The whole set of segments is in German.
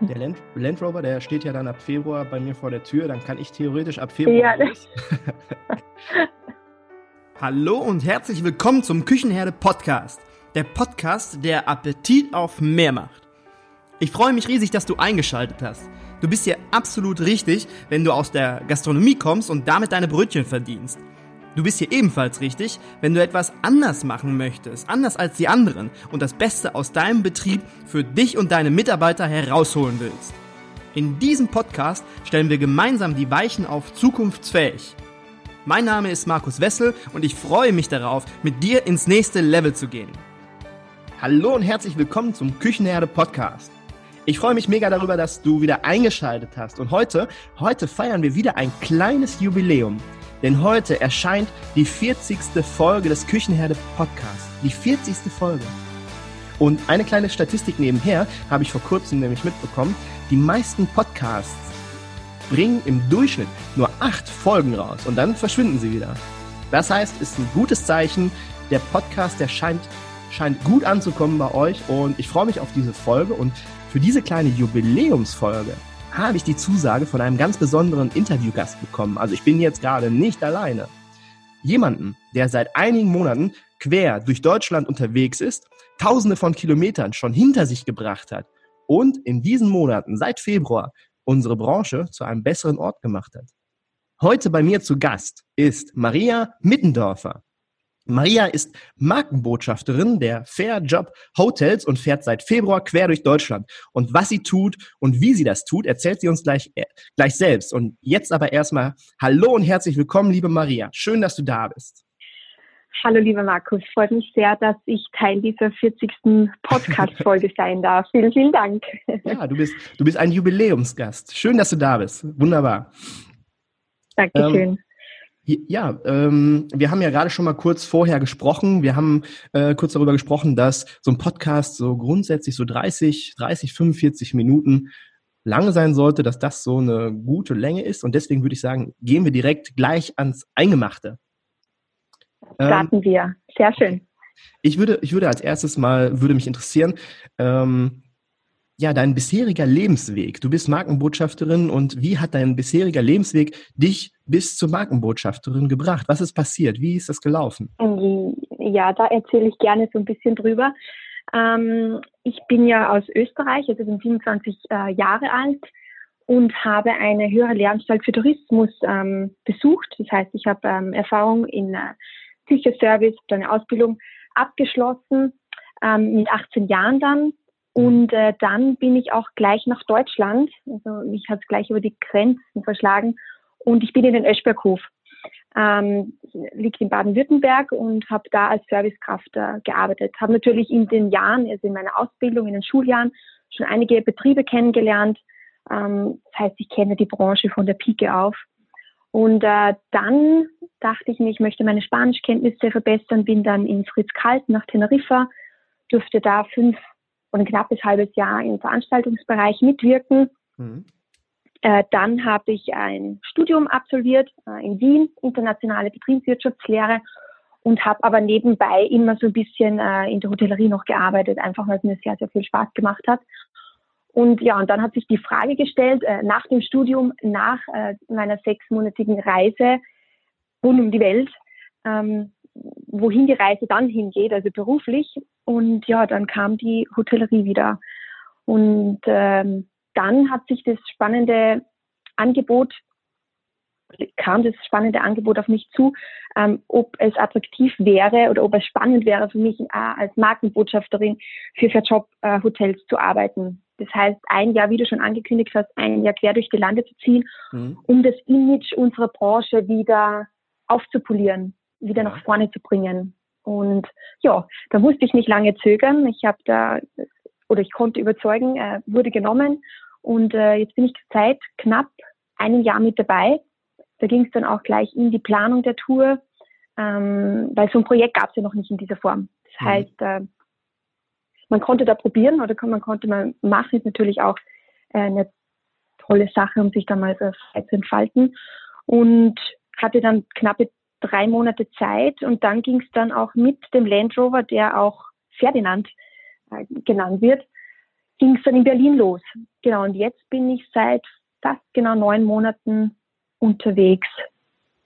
Der Land, Land, Rover, der steht ja dann ab Februar bei mir vor der Tür. Dann kann ich theoretisch ab Februar. Ja, Hallo und herzlich willkommen zum Küchenherde Podcast. Der Podcast, der Appetit auf mehr macht. Ich freue mich riesig, dass du eingeschaltet hast. Du bist hier absolut richtig, wenn du aus der Gastronomie kommst und damit deine Brötchen verdienst. Du bist hier ebenfalls richtig, wenn du etwas anders machen möchtest, anders als die anderen und das Beste aus deinem Betrieb für dich und deine Mitarbeiter herausholen willst. In diesem Podcast stellen wir gemeinsam die Weichen auf zukunftsfähig. Mein Name ist Markus Wessel und ich freue mich darauf, mit dir ins nächste Level zu gehen. Hallo und herzlich willkommen zum Küchenherde Podcast. Ich freue mich mega darüber, dass du wieder eingeschaltet hast und heute, heute feiern wir wieder ein kleines Jubiläum. Denn heute erscheint die 40. Folge des Küchenherde Podcasts. Die 40. Folge. Und eine kleine Statistik nebenher habe ich vor kurzem nämlich mitbekommen. Die meisten Podcasts bringen im Durchschnitt nur acht Folgen raus und dann verschwinden sie wieder. Das heißt, ist ein gutes Zeichen. Der Podcast, der scheint, scheint gut anzukommen bei euch und ich freue mich auf diese Folge und für diese kleine Jubiläumsfolge habe ich die Zusage von einem ganz besonderen Interviewgast bekommen. Also ich bin jetzt gerade nicht alleine. Jemanden, der seit einigen Monaten quer durch Deutschland unterwegs ist, tausende von Kilometern schon hinter sich gebracht hat und in diesen Monaten seit Februar unsere Branche zu einem besseren Ort gemacht hat. Heute bei mir zu Gast ist Maria Mittendorfer. Maria ist Markenbotschafterin der Fair Job Hotels und fährt seit Februar quer durch Deutschland. Und was sie tut und wie sie das tut, erzählt sie uns gleich, äh, gleich selbst. Und jetzt aber erstmal Hallo und herzlich willkommen, liebe Maria. Schön, dass du da bist. Hallo, lieber Markus. Freut mich sehr, dass ich Teil dieser 40. Podcast-Folge sein darf. Vielen, vielen Dank. Ja, du bist, du bist ein Jubiläumsgast. Schön, dass du da bist. Wunderbar. Dankeschön. Ähm, ja, ähm, wir haben ja gerade schon mal kurz vorher gesprochen. Wir haben äh, kurz darüber gesprochen, dass so ein Podcast so grundsätzlich so 30, 30, 45 Minuten lang sein sollte, dass das so eine gute Länge ist. Und deswegen würde ich sagen, gehen wir direkt gleich ans Eingemachte. Starten ähm, wir. Sehr schön. Ich würde, ich würde als erstes mal, würde mich interessieren, ähm, ja, dein bisheriger Lebensweg. Du bist Markenbotschafterin und wie hat dein bisheriger Lebensweg dich bis zur Markenbotschafterin gebracht? Was ist passiert? Wie ist das gelaufen? Ja, da erzähle ich gerne so ein bisschen drüber. Ähm, ich bin ja aus Österreich, also bin 27 äh, Jahre alt und habe eine höhere Lehranstalt für Tourismus ähm, besucht. Das heißt, ich habe ähm, Erfahrung in äh, Kücheservice, eine Ausbildung abgeschlossen ähm, mit 18 Jahren dann und äh, dann bin ich auch gleich nach Deutschland. Also mich hat es gleich über die Grenzen verschlagen. Und ich bin in den Öschberghof. Ähm, liegt in Baden-Württemberg und habe da als Servicekraft äh, gearbeitet. Habe natürlich in den Jahren, also in meiner Ausbildung, in den Schuljahren, schon einige Betriebe kennengelernt. Ähm, das heißt, ich kenne die Branche von der Pike auf. Und äh, dann dachte ich mir, ich möchte meine Spanischkenntnisse verbessern, bin dann in Fritz-Kalt nach Teneriffa, durfte da fünf und ein knappes halbes Jahr im Veranstaltungsbereich mitwirken. Mhm. Äh, dann habe ich ein Studium absolviert äh, in Wien, internationale Betriebswirtschaftslehre und habe aber nebenbei immer so ein bisschen äh, in der Hotellerie noch gearbeitet, einfach weil es mir sehr, sehr viel Spaß gemacht hat. Und ja, und dann hat sich die Frage gestellt, äh, nach dem Studium, nach äh, meiner sechsmonatigen Reise rund um die Welt, ähm, wohin die Reise dann hingeht, also beruflich. Und ja, dann kam die Hotellerie wieder. Und ähm, dann hat sich das spannende Angebot, kam das spannende Angebot auf mich zu, ähm, ob es attraktiv wäre oder ob es spannend wäre für mich äh, als Markenbotschafterin für Fairjob äh, Hotels zu arbeiten. Das heißt, ein Jahr, wie du schon angekündigt hast, ein Jahr quer durch die Lande zu ziehen, mhm. um das Image unserer Branche wieder aufzupolieren wieder nach vorne zu bringen. Und ja, da musste ich nicht lange zögern. Ich habe da oder ich konnte überzeugen, äh, wurde genommen und äh, jetzt bin ich seit knapp einem Jahr mit dabei. Da ging es dann auch gleich in die Planung der Tour, ähm, weil so ein Projekt gab es ja noch nicht in dieser Form. Das mhm. heißt, äh, man konnte da probieren oder man konnte mal machen, ist natürlich auch äh, eine tolle Sache, um sich da mal so frei zu entfalten. Und hatte dann knappe drei Monate Zeit und dann ging es dann auch mit dem Land Rover, der auch Ferdinand äh, genannt wird, ging es dann in Berlin los. Genau, und jetzt bin ich seit fast genau neun Monaten unterwegs.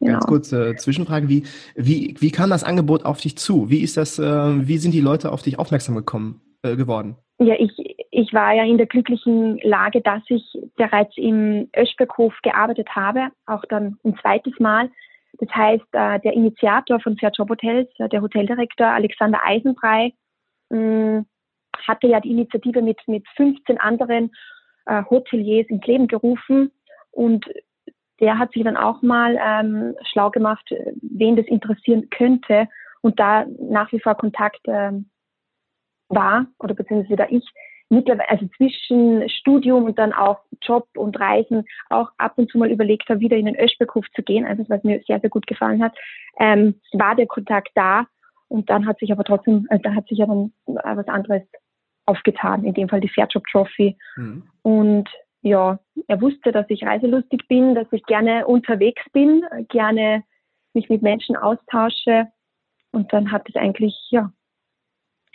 Genau. Ganz kurze Zwischenfrage, wie, wie, wie kam das Angebot auf dich zu? Wie ist das, äh, wie sind die Leute auf dich aufmerksam gekommen, äh, geworden? Ja, ich, ich war ja in der glücklichen Lage, dass ich bereits im Öschberghof gearbeitet habe, auch dann ein zweites Mal. Das heißt, äh, der Initiator von Fair Job Hotels, äh, der Hoteldirektor Alexander Eisenbrei, mh, hatte ja die Initiative mit, mit 15 anderen äh, Hoteliers ins Leben gerufen. Und der hat sich dann auch mal ähm, schlau gemacht, wen das interessieren könnte und da nach wie vor Kontakt ähm, war oder beziehungsweise da ich mittlerweile, also zwischen Studium und dann auch Job und Reisen auch ab und zu mal überlegt habe, wieder in den Öschberghof zu gehen, also was mir sehr, sehr gut gefallen hat, ähm, war der Kontakt da und dann hat sich aber trotzdem, also da hat sich ja dann was anderes aufgetan, in dem Fall die Fairjob Trophy. Mhm. Und ja, er wusste, dass ich reiselustig bin, dass ich gerne unterwegs bin, gerne mich mit Menschen austausche. Und dann hat es eigentlich, ja,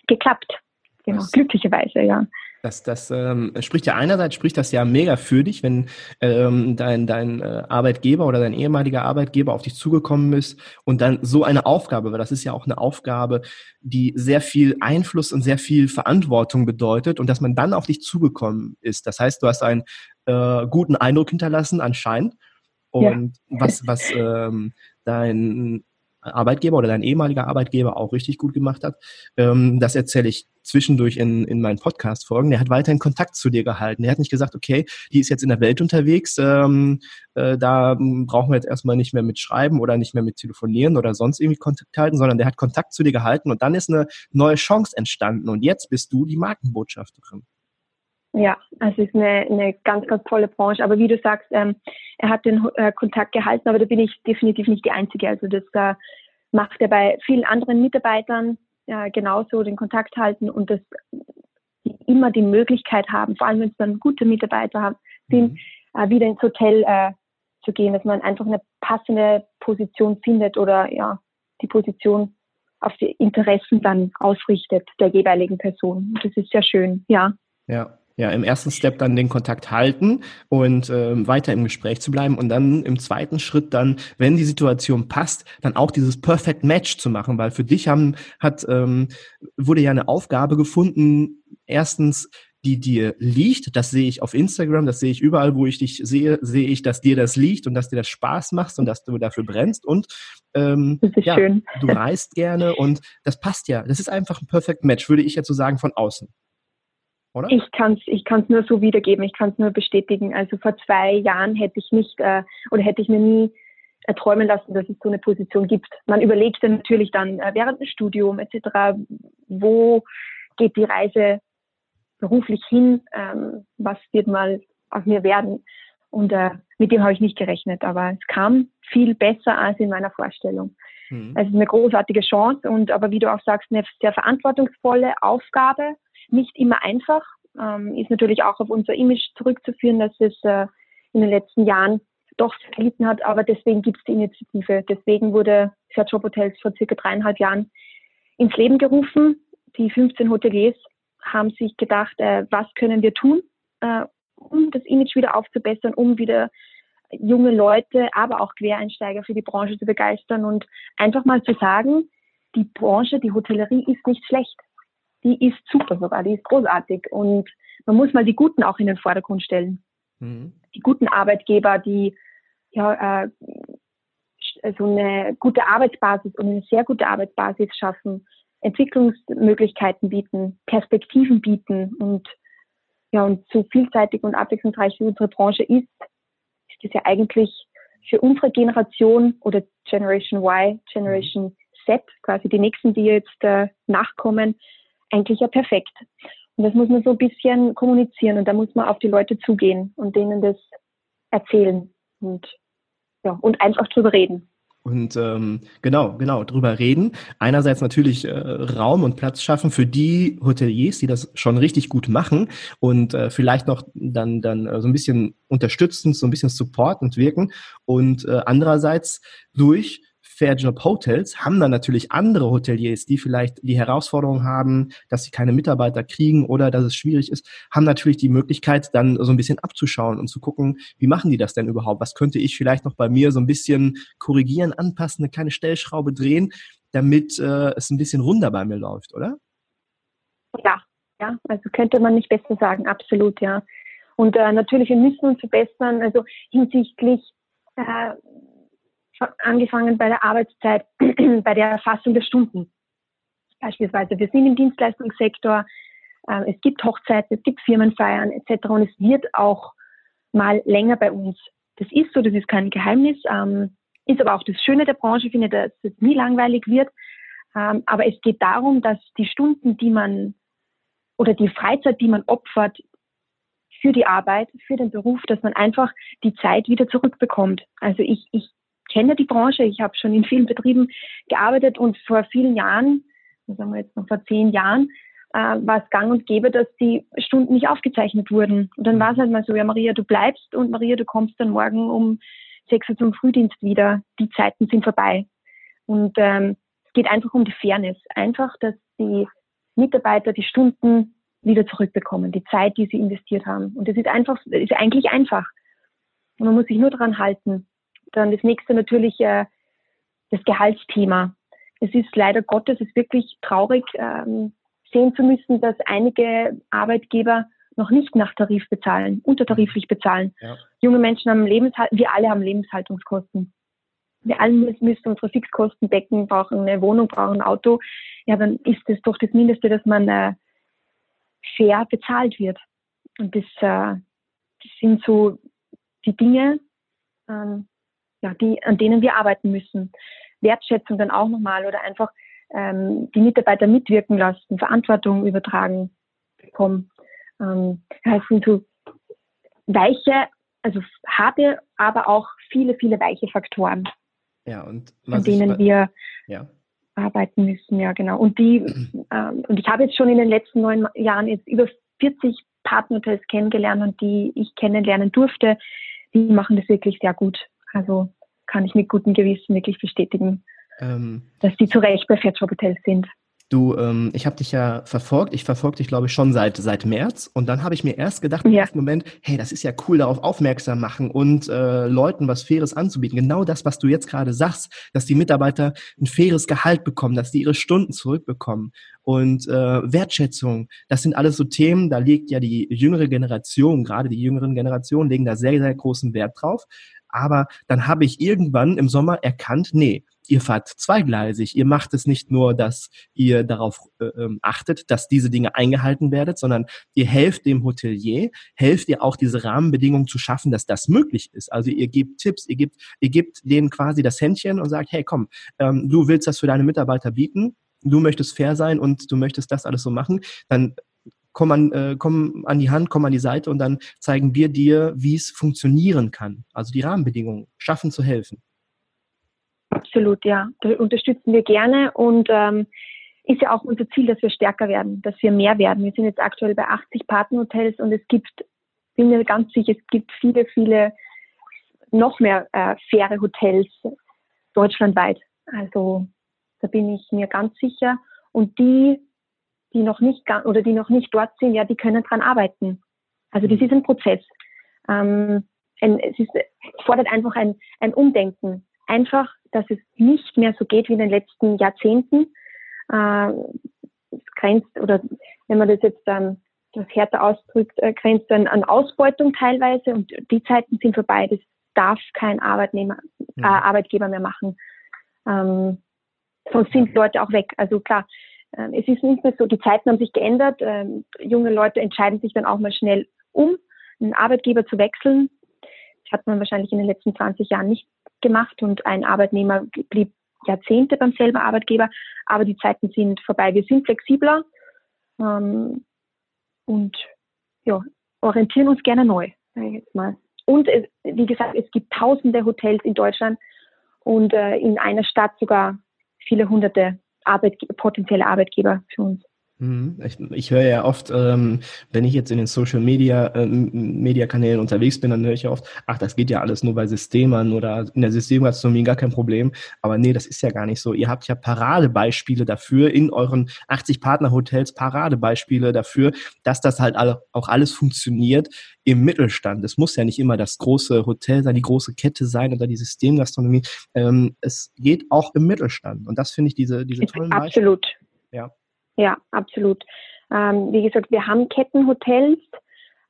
geklappt. Genau, das, glücklicherweise, ja. Das, das ähm, spricht ja einerseits spricht das ja mega für dich, wenn ähm, dein, dein äh, Arbeitgeber oder dein ehemaliger Arbeitgeber auf dich zugekommen ist und dann so eine Aufgabe, weil das ist ja auch eine Aufgabe, die sehr viel Einfluss und sehr viel Verantwortung bedeutet und dass man dann auf dich zugekommen ist. Das heißt, du hast einen äh, guten Eindruck hinterlassen anscheinend. Und ja. was, was ähm, dein Arbeitgeber oder dein ehemaliger Arbeitgeber auch richtig gut gemacht hat. Ähm, das erzähle ich zwischendurch in, in meinen Podcast-Folgen. Der hat weiterhin Kontakt zu dir gehalten. Der hat nicht gesagt, okay, die ist jetzt in der Welt unterwegs, ähm, äh, da brauchen wir jetzt erstmal nicht mehr mit schreiben oder nicht mehr mit telefonieren oder sonst irgendwie Kontakt halten, sondern der hat Kontakt zu dir gehalten und dann ist eine neue Chance entstanden und jetzt bist du die Markenbotschafterin. Ja, also es ist eine, eine ganz, ganz tolle Branche. Aber wie du sagst, ähm, er hat den äh, Kontakt gehalten, aber da bin ich definitiv nicht die Einzige. Also das äh, macht er bei vielen anderen Mitarbeitern äh, genauso, den Kontakt halten und das die immer die Möglichkeit haben, vor allem wenn es dann gute Mitarbeiter haben, sind, mhm. wieder ins Hotel äh, zu gehen, dass man einfach eine passende Position findet oder ja, die Position auf die Interessen dann ausrichtet der jeweiligen Person. Das ist sehr schön, ja. Ja, ja, im ersten Step dann den Kontakt halten und ähm, weiter im Gespräch zu bleiben und dann im zweiten Schritt dann, wenn die Situation passt, dann auch dieses Perfect Match zu machen, weil für dich haben, hat, ähm, wurde ja eine Aufgabe gefunden, erstens, die dir liegt, das sehe ich auf Instagram, das sehe ich überall, wo ich dich sehe, sehe ich, dass dir das liegt und dass dir das Spaß macht und dass du dafür brennst und ähm, ja, schön. du reist gerne und das passt ja. Das ist einfach ein Perfect Match, würde ich jetzt so sagen, von außen oder? Ich kann es ich kann's nur so wiedergeben, ich kann es nur bestätigen. Also vor zwei Jahren hätte ich nicht äh, oder hätte ich mir nie erträumen lassen, dass es so eine Position gibt. Man überlegt dann natürlich dann äh, während dem Studium etc., wo geht die Reise beruflich hin, ähm, was wird mal aus mir werden. Und äh, mit dem habe ich nicht gerechnet, aber es kam viel besser als in meiner Vorstellung. Mhm. Es ist eine großartige Chance und aber wie du auch sagst, eine sehr verantwortungsvolle Aufgabe nicht immer einfach. Ähm, ist natürlich auch auf unser Image zurückzuführen, dass es äh, in den letzten Jahren doch gelitten hat, aber deswegen gibt es die Initiative. Deswegen wurde Fair Job Hotels vor circa dreieinhalb Jahren ins Leben gerufen. Die 15 Hoteliers haben sich gedacht, äh, was können wir tun, äh, um das Image wieder aufzubessern, um wieder junge Leute, aber auch Quereinsteiger für die Branche zu begeistern und einfach mal zu sagen, die Branche, die Hotellerie ist nicht schlecht die ist super sogar, die ist großartig. Und man muss mal die Guten auch in den Vordergrund stellen. Mhm. Die guten Arbeitgeber, die ja äh, so eine gute Arbeitsbasis und eine sehr gute Arbeitsbasis schaffen, Entwicklungsmöglichkeiten bieten, Perspektiven bieten und ja, und so vielseitig und abwechslungsreich wie unsere Branche ist, ist es ja eigentlich für unsere Generation oder Generation Y, Generation Z, quasi die nächsten, die jetzt äh, nachkommen, eigentlich ja perfekt. Und das muss man so ein bisschen kommunizieren und da muss man auf die Leute zugehen und denen das erzählen und, ja, und einfach drüber reden. Und ähm, genau, genau, drüber reden. Einerseits natürlich äh, Raum und Platz schaffen für die Hoteliers, die das schon richtig gut machen und äh, vielleicht noch dann, dann äh, so ein bisschen unterstützend, so ein bisschen supportend wirken. Und äh, andererseits durch Fairjob Hotels haben dann natürlich andere Hoteliers, die vielleicht die Herausforderung haben, dass sie keine Mitarbeiter kriegen oder dass es schwierig ist, haben natürlich die Möglichkeit, dann so ein bisschen abzuschauen und zu gucken, wie machen die das denn überhaupt? Was könnte ich vielleicht noch bei mir so ein bisschen korrigieren, anpassen, eine kleine Stellschraube drehen, damit äh, es ein bisschen runder bei mir läuft, oder? Ja, ja, also könnte man nicht besser sagen, absolut, ja. Und äh, natürlich, wir müssen uns verbessern, also hinsichtlich äh, angefangen bei der Arbeitszeit, bei der Erfassung der Stunden. Beispielsweise, wir sind im Dienstleistungssektor, äh, es gibt Hochzeiten, es gibt Firmenfeiern etc. Und es wird auch mal länger bei uns. Das ist so, das ist kein Geheimnis, ähm, ist aber auch das Schöne der Branche, finde, dass es nie langweilig wird. Ähm, aber es geht darum, dass die Stunden, die man oder die Freizeit, die man opfert für die Arbeit, für den Beruf, dass man einfach die Zeit wieder zurückbekommt. Also ich, ich kenne die Branche, ich habe schon in vielen Betrieben gearbeitet und vor vielen Jahren, sagen wir jetzt noch vor zehn Jahren, äh, war es gang und gäbe, dass die Stunden nicht aufgezeichnet wurden. Und dann war es halt mal so, ja Maria, du bleibst und Maria, du kommst dann morgen um sechs Uhr zum Frühdienst wieder. Die Zeiten sind vorbei. Und ähm, es geht einfach um die Fairness. Einfach, dass die Mitarbeiter die Stunden wieder zurückbekommen, die Zeit, die sie investiert haben. Und das ist einfach, ist eigentlich einfach. Und man muss sich nur daran halten. Dann das nächste natürlich äh, das Gehaltsthema. Es ist leider Gottes, es ist wirklich traurig, ähm, sehen zu müssen, dass einige Arbeitgeber noch nicht nach Tarif bezahlen, untertariflich bezahlen. Ja. Junge Menschen haben Lebenshalt, wir alle haben Lebenshaltungskosten. Wir alle müssen unsere Fixkosten decken, brauchen eine Wohnung, brauchen ein Auto. Ja, dann ist es doch das Mindeste, dass man äh, fair bezahlt wird. Und das, äh, das sind so die Dinge, ähm, ja, die, an denen wir arbeiten müssen. Wertschätzung dann auch nochmal oder einfach ähm, die Mitarbeiter mitwirken lassen, Verantwortung übertragen bekommen. Ähm, ja, es sind so weiche, also harte, aber auch viele, viele weiche Faktoren, ja, und an denen wir ja. arbeiten müssen. Ja, genau. Und die, ähm, und ich habe jetzt schon in den letzten neun Jahren jetzt über 40 Partnerhotels kennengelernt und die ich kennenlernen durfte, die machen das wirklich sehr gut. Also kann ich mit gutem Gewissen wirklich bestätigen, ähm, dass die zu Recht bei Fairjob Hotels sind. Du, ähm, ich habe dich ja verfolgt. Ich verfolge dich, glaube ich, schon seit seit März. Und dann habe ich mir erst gedacht, im ja. ersten Moment, hey, das ist ja cool, darauf aufmerksam machen und äh, Leuten was Faires anzubieten. Genau das, was du jetzt gerade sagst, dass die Mitarbeiter ein faires Gehalt bekommen, dass die ihre Stunden zurückbekommen und äh, Wertschätzung. Das sind alles so Themen, da legt ja die jüngere Generation, gerade die jüngeren Generationen, legen da sehr, sehr großen Wert drauf. Aber dann habe ich irgendwann im Sommer erkannt, nee, ihr fahrt zweigleisig. Ihr macht es nicht nur, dass ihr darauf äh, ähm, achtet, dass diese Dinge eingehalten werden, sondern ihr helft dem Hotelier, helft ihr auch diese Rahmenbedingungen zu schaffen, dass das möglich ist. Also ihr gebt Tipps, ihr gebt, ihr gebt denen quasi das Händchen und sagt, hey, komm, ähm, du willst das für deine Mitarbeiter bieten, du möchtest fair sein und du möchtest das alles so machen, dann komm an, äh, komm an die Hand, komm an die Seite und dann zeigen wir dir, wie es funktionieren kann. Also die Rahmenbedingungen schaffen zu helfen. Absolut, ja. Da unterstützen wir gerne und ähm, ist ja auch unser Ziel, dass wir stärker werden, dass wir mehr werden. Wir sind jetzt aktuell bei 80 Partnerhotels und es gibt, bin mir ganz sicher, es gibt viele, viele noch mehr äh, faire Hotels deutschlandweit. Also da bin ich mir ganz sicher. Und die, die noch nicht oder die noch nicht dort sind, ja, die können dran arbeiten. Also das mhm. ist ein Prozess. Ähm, es ist, fordert einfach ein, ein Umdenken. Einfach dass es nicht mehr so geht wie in den letzten Jahrzehnten. Äh, es grenzt, oder wenn man das jetzt ähm, das härter ausdrückt, äh, grenzt dann an Ausbeutung teilweise und die Zeiten sind vorbei. Das darf kein Arbeitnehmer, äh, Arbeitgeber mehr machen. Ähm, sonst sind Leute auch weg. Also klar, es ist nicht mehr so, die Zeiten haben sich geändert. Ähm, junge Leute entscheiden sich dann auch mal schnell um, einen Arbeitgeber zu wechseln. Das hat man wahrscheinlich in den letzten 20 Jahren nicht gemacht und ein Arbeitnehmer blieb Jahrzehnte beim selben Arbeitgeber, aber die Zeiten sind vorbei. Wir sind flexibler ähm, und ja, orientieren uns gerne neu, sage ich jetzt mal. Und es, wie gesagt, es gibt tausende Hotels in Deutschland und äh, in einer Stadt sogar viele hunderte Arbeitge potenzielle Arbeitgeber für uns. Mhm. Ich, ich höre ja oft, ähm, wenn ich jetzt in den Social Media ähm, Media Kanälen unterwegs bin, dann höre ich ja oft, ach, das geht ja alles nur bei Systemern oder in der Systemgastronomie gar kein Problem. Aber nee, das ist ja gar nicht so. Ihr habt ja Paradebeispiele dafür in euren 80 Partnerhotels, Paradebeispiele dafür, dass das halt auch alles funktioniert im Mittelstand. Es muss ja nicht immer das große Hotel sein, die große Kette sein oder die Systemgastronomie. Ähm, es geht auch im Mittelstand. Und das finde ich diese, diese tollen Absolut. Beispiele. Ja. Ja, absolut. Ähm, wie gesagt, wir haben Kettenhotels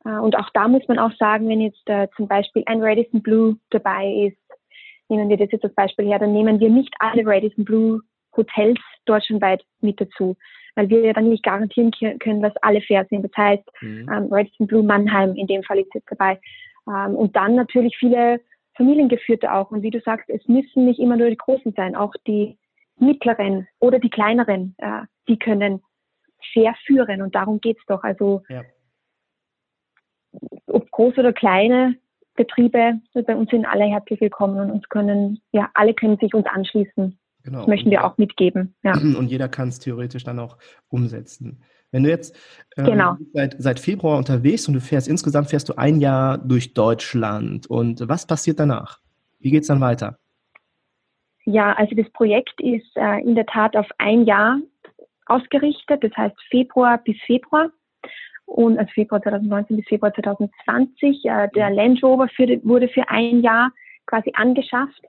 äh, und auch da muss man auch sagen, wenn jetzt äh, zum Beispiel ein Radisson Blue dabei ist, nehmen wir das jetzt als Beispiel her, dann nehmen wir nicht alle Radisson Blue Hotels deutschlandweit mit dazu, weil wir ja dann nicht garantieren können, dass alle fair sind. Das heißt, mhm. ähm, Radisson Blue Mannheim in dem Fall ist jetzt dabei. Ähm, und dann natürlich viele Familiengeführte auch. Und wie du sagst, es müssen nicht immer nur die Großen sein, auch die mittleren oder die kleineren, äh, die können fair führen und darum geht's doch. Also ja. ob groß oder kleine Betriebe, bei uns sind alle herzlich willkommen und uns können, ja, alle können sich uns anschließen. Genau. Das möchten wir auch mitgeben. Ja. Und jeder kann es theoretisch dann auch umsetzen. Wenn du jetzt ähm, genau. seit, seit Februar unterwegs und du fährst, insgesamt fährst du ein Jahr durch Deutschland und was passiert danach? Wie geht es dann weiter? Ja, also das Projekt ist äh, in der Tat auf ein Jahr ausgerichtet, das heißt Februar bis Februar und also Februar 2019 bis Februar 2020. Äh, der Land Rover für, wurde für ein Jahr quasi angeschafft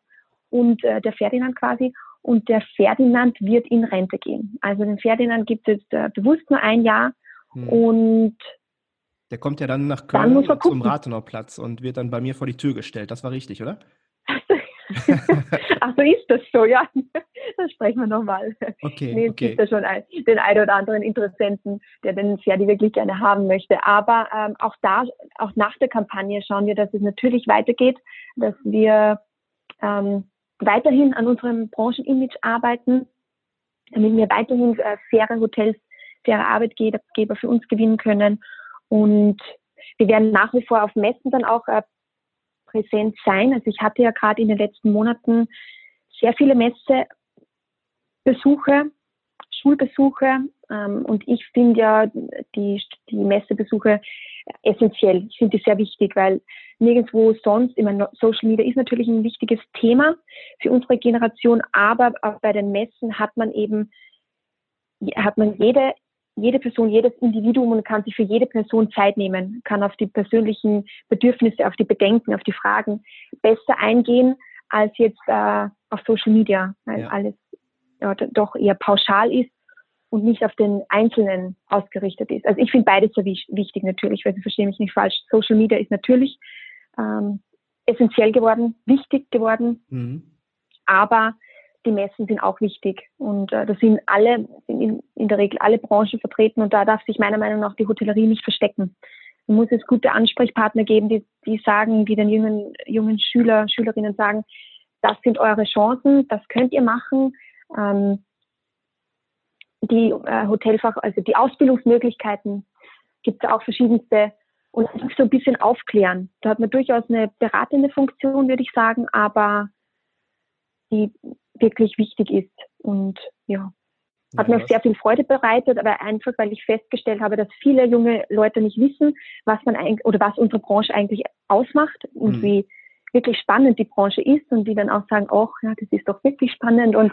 und äh, der Ferdinand quasi und der Ferdinand wird in Rente gehen. Also den Ferdinand gibt es äh, bewusst nur ein Jahr hm. und der kommt ja dann nach Köln dann zum Rathenauplatz und wird dann bei mir vor die Tür gestellt. Das war richtig, oder? Ach so ist das so, ja. Das sprechen wir nochmal. Okay, nee, es okay. gibt ja schon ein, den einen oder anderen Interessenten, der den Pferde wirklich gerne haben möchte. Aber ähm, auch da, auch nach der Kampagne schauen wir, dass es natürlich weitergeht, dass wir ähm, weiterhin an unserem Branchenimage arbeiten, damit wir weiterhin äh, faire Hotels, faire Arbeitgeber für uns gewinnen können. Und wir werden nach wie vor auf Messen dann auch äh, präsent sein. Also ich hatte ja gerade in den letzten Monaten sehr viele Messebesuche, Schulbesuche ähm, und ich finde ja die, die Messebesuche essentiell. Ich finde die sehr wichtig, weil nirgendwo sonst, immer Social Media ist natürlich ein wichtiges Thema für unsere Generation, aber auch bei den Messen hat man eben hat man jede jede Person, jedes Individuum und kann sich für jede Person Zeit nehmen, kann auf die persönlichen Bedürfnisse, auf die Bedenken, auf die Fragen besser eingehen als jetzt äh, auf Social Media, weil ja. alles ja, doch eher pauschal ist und nicht auf den Einzelnen ausgerichtet ist. Also ich finde beides sehr wichtig natürlich, weil Sie verstehen mich nicht falsch. Social Media ist natürlich ähm, essentiell geworden, wichtig geworden, mhm. aber die Messen sind auch wichtig. Und äh, da sind alle, sind in, in, der Regel alle Branchen vertreten und da darf sich meiner Meinung nach die Hotellerie nicht verstecken. Man muss es gute Ansprechpartner geben, die, die sagen, die den jungen, jungen Schüler, Schülerinnen sagen, das sind eure Chancen, das könnt ihr machen. Ähm, die äh, Hotelfach, also die Ausbildungsmöglichkeiten gibt es auch verschiedenste und so ein bisschen aufklären. Da hat man durchaus eine beratende Funktion, würde ich sagen, aber die wirklich wichtig ist. Und ja, hat ja, mir sehr viel Freude bereitet, aber einfach, weil ich festgestellt habe, dass viele junge Leute nicht wissen, was man eigentlich oder was unsere Branche eigentlich ausmacht und mhm. wie wirklich spannend die Branche ist und die dann auch sagen, oh, ja, das ist doch wirklich spannend und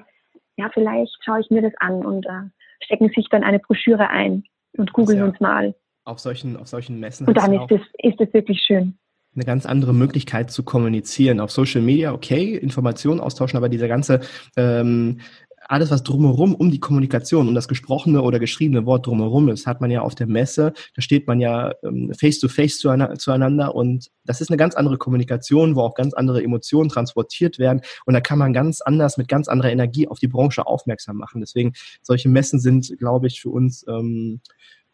ja, vielleicht schaue ich mir das an und äh, stecken sich dann eine Broschüre ein und googeln ja uns mal. Auf solchen, auf solchen Messen. Und dann ist es, ist es wirklich schön eine ganz andere Möglichkeit zu kommunizieren. Auf Social Media, okay, Informationen austauschen, aber dieser ganze ähm, alles, was drumherum um die Kommunikation, um das gesprochene oder geschriebene Wort drumherum ist, hat man ja auf der Messe, da steht man ja ähm, face to face zueinander und das ist eine ganz andere Kommunikation, wo auch ganz andere Emotionen transportiert werden und da kann man ganz anders mit ganz anderer Energie auf die Branche aufmerksam machen. Deswegen solche Messen sind, glaube ich, für uns ähm,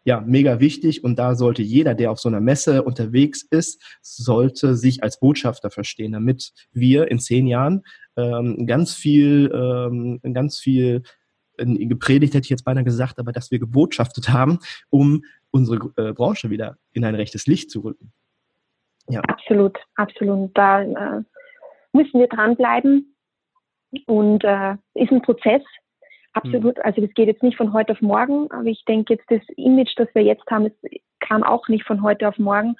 ja, mega wichtig und da sollte jeder, der auf so einer Messe unterwegs ist, sollte sich als Botschafter verstehen, damit wir in zehn Jahren ähm, ganz viel, ähm, ganz viel äh, gepredigt, hätte ich jetzt beinahe gesagt, aber dass wir gebotschaftet haben, um unsere äh, Branche wieder in ein rechtes Licht zu rücken. Ja. Absolut, absolut. Da äh, müssen wir dranbleiben und äh, ist ein Prozess, Absolut. Mhm. Also das geht jetzt nicht von heute auf morgen, aber ich denke jetzt das Image, das wir jetzt haben, kam auch nicht von heute auf morgen.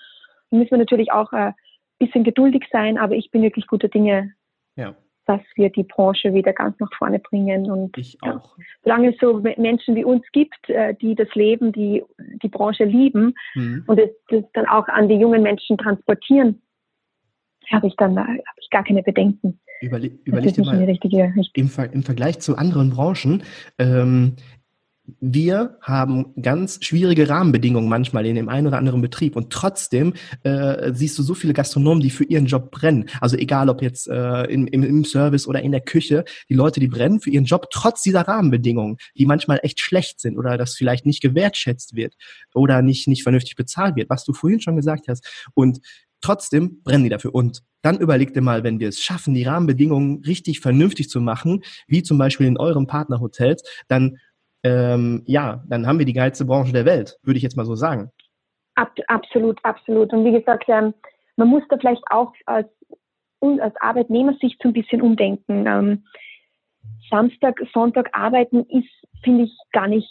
Da müssen wir natürlich auch ein bisschen geduldig sein, aber ich bin wirklich guter Dinge, ja. dass wir die Branche wieder ganz nach vorne bringen. Und ich auch. Ja, solange es so Menschen wie uns gibt, äh, die das Leben, die die Branche lieben mhm. und das, das dann auch an die jungen Menschen transportieren, habe ich dann habe ich gar keine Bedenken. Überle überleg dir mal, im, Ver im, Vergleich zu anderen Branchen, ähm, wir haben ganz schwierige Rahmenbedingungen manchmal in dem einen oder anderen Betrieb und trotzdem äh, siehst du so viele Gastronomen, die für ihren Job brennen. Also egal ob jetzt äh, im, im, Service oder in der Küche, die Leute, die brennen für ihren Job trotz dieser Rahmenbedingungen, die manchmal echt schlecht sind oder das vielleicht nicht gewertschätzt wird oder nicht nicht vernünftig bezahlt wird, was du vorhin schon gesagt hast. Und Trotzdem brennen die dafür. Und dann überleg dir mal, wenn wir es schaffen, die Rahmenbedingungen richtig vernünftig zu machen, wie zum Beispiel in euren Partnerhotels, dann ähm, ja, dann haben wir die geilste Branche der Welt, würde ich jetzt mal so sagen. Ab, absolut, absolut. Und wie gesagt, ähm, man muss da vielleicht auch als, als Arbeitnehmer sich so ein bisschen umdenken. Ähm, Samstag, Sonntag arbeiten ist, finde ich, gar nicht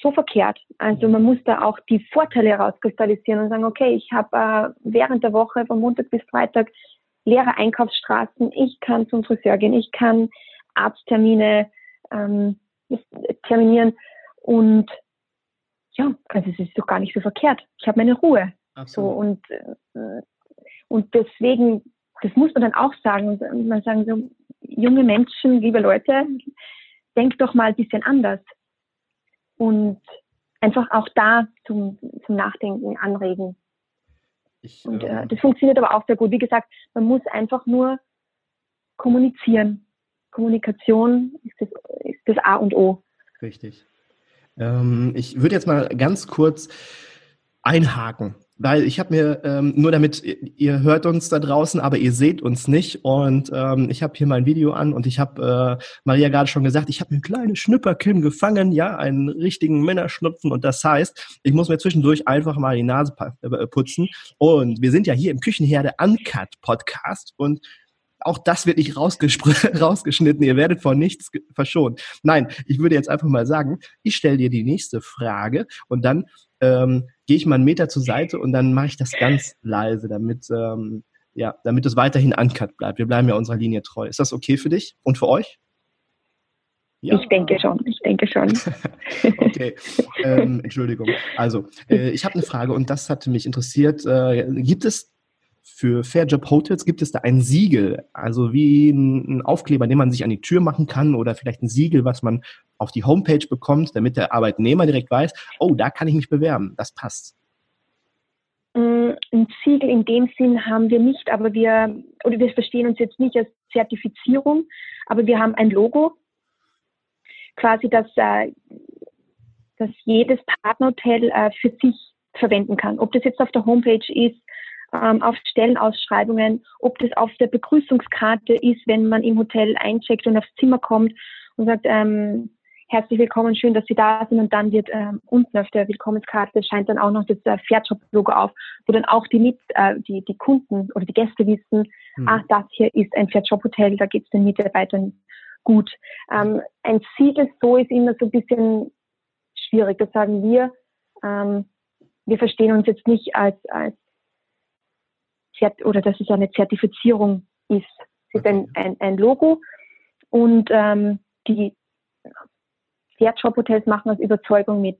so verkehrt. Also man muss da auch die Vorteile herauskristallisieren und sagen, okay, ich habe äh, während der Woche von Montag bis Freitag leere Einkaufsstraßen, ich kann zum Friseur gehen, ich kann Arzttermine ähm, terminieren und ja, also es ist doch gar nicht so verkehrt. Ich habe meine Ruhe. So und äh, und deswegen, das muss man dann auch sagen. Man sagen so, junge Menschen, liebe Leute, denkt doch mal ein bisschen anders und einfach auch da zum, zum Nachdenken anregen. Ich, und äh, ähm, das funktioniert aber auch sehr gut. Wie gesagt, man muss einfach nur kommunizieren. Kommunikation ist das, ist das A und O. Richtig. Ähm, ich würde jetzt mal ganz kurz einhaken weil ich habe mir ähm, nur damit ihr hört uns da draußen, aber ihr seht uns nicht und ähm, ich habe hier mein Video an und ich habe äh, Maria gerade schon gesagt, ich habe mir ein kleines Schnüpperkin gefangen, ja, einen richtigen Männerschnupfen und das heißt, ich muss mir zwischendurch einfach mal die Nase äh, putzen und wir sind ja hier im Küchenherde Uncut Podcast und auch das wird nicht rausgeschnitten. Ihr werdet von nichts verschont. Nein, ich würde jetzt einfach mal sagen, ich stelle dir die nächste Frage und dann ähm, gehe ich mal einen Meter zur Seite und dann mache ich das ganz leise, damit, ähm, ja, damit es weiterhin uncut bleibt. Wir bleiben ja unserer Linie treu. Ist das okay für dich und für euch? Ja. Ich denke schon, ich denke schon. okay, ähm, Entschuldigung. Also, äh, ich habe eine Frage und das hatte mich interessiert. Äh, gibt es für Fairjob Hotels gibt es da ein Siegel, also wie ein Aufkleber, den man sich an die Tür machen kann oder vielleicht ein Siegel, was man auf die Homepage bekommt, damit der Arbeitnehmer direkt weiß, oh, da kann ich mich bewerben, das passt. Mm, ein Siegel in dem Sinn haben wir nicht, aber wir, oder wir verstehen uns jetzt nicht als Zertifizierung, aber wir haben ein Logo, quasi, dass, äh, jedes Partnerhotel äh, für sich verwenden kann. Ob das jetzt auf der Homepage ist, ähm, auf Stellenausschreibungen, ob das auf der Begrüßungskarte ist, wenn man im Hotel eincheckt und aufs Zimmer kommt und sagt, ähm, herzlich willkommen, schön, dass Sie da sind. Und dann wird ähm, unten auf der Willkommenskarte scheint dann auch noch das äh, Fairjob-Logo auf, wo dann auch die, Mit äh, die, die Kunden oder die Gäste wissen, mhm. ah, das hier ist ein Fairjob-Hotel, da geht es den Mitarbeitern gut. Ähm, ein Siegel so ist immer so ein bisschen schwierig. Das sagen wir. Ähm, wir verstehen uns jetzt nicht als, als oder dass es eine Zertifizierung ist. Es ist ein, ein, ein Logo und ähm, die Fairjob-Hotels machen aus Überzeugung mit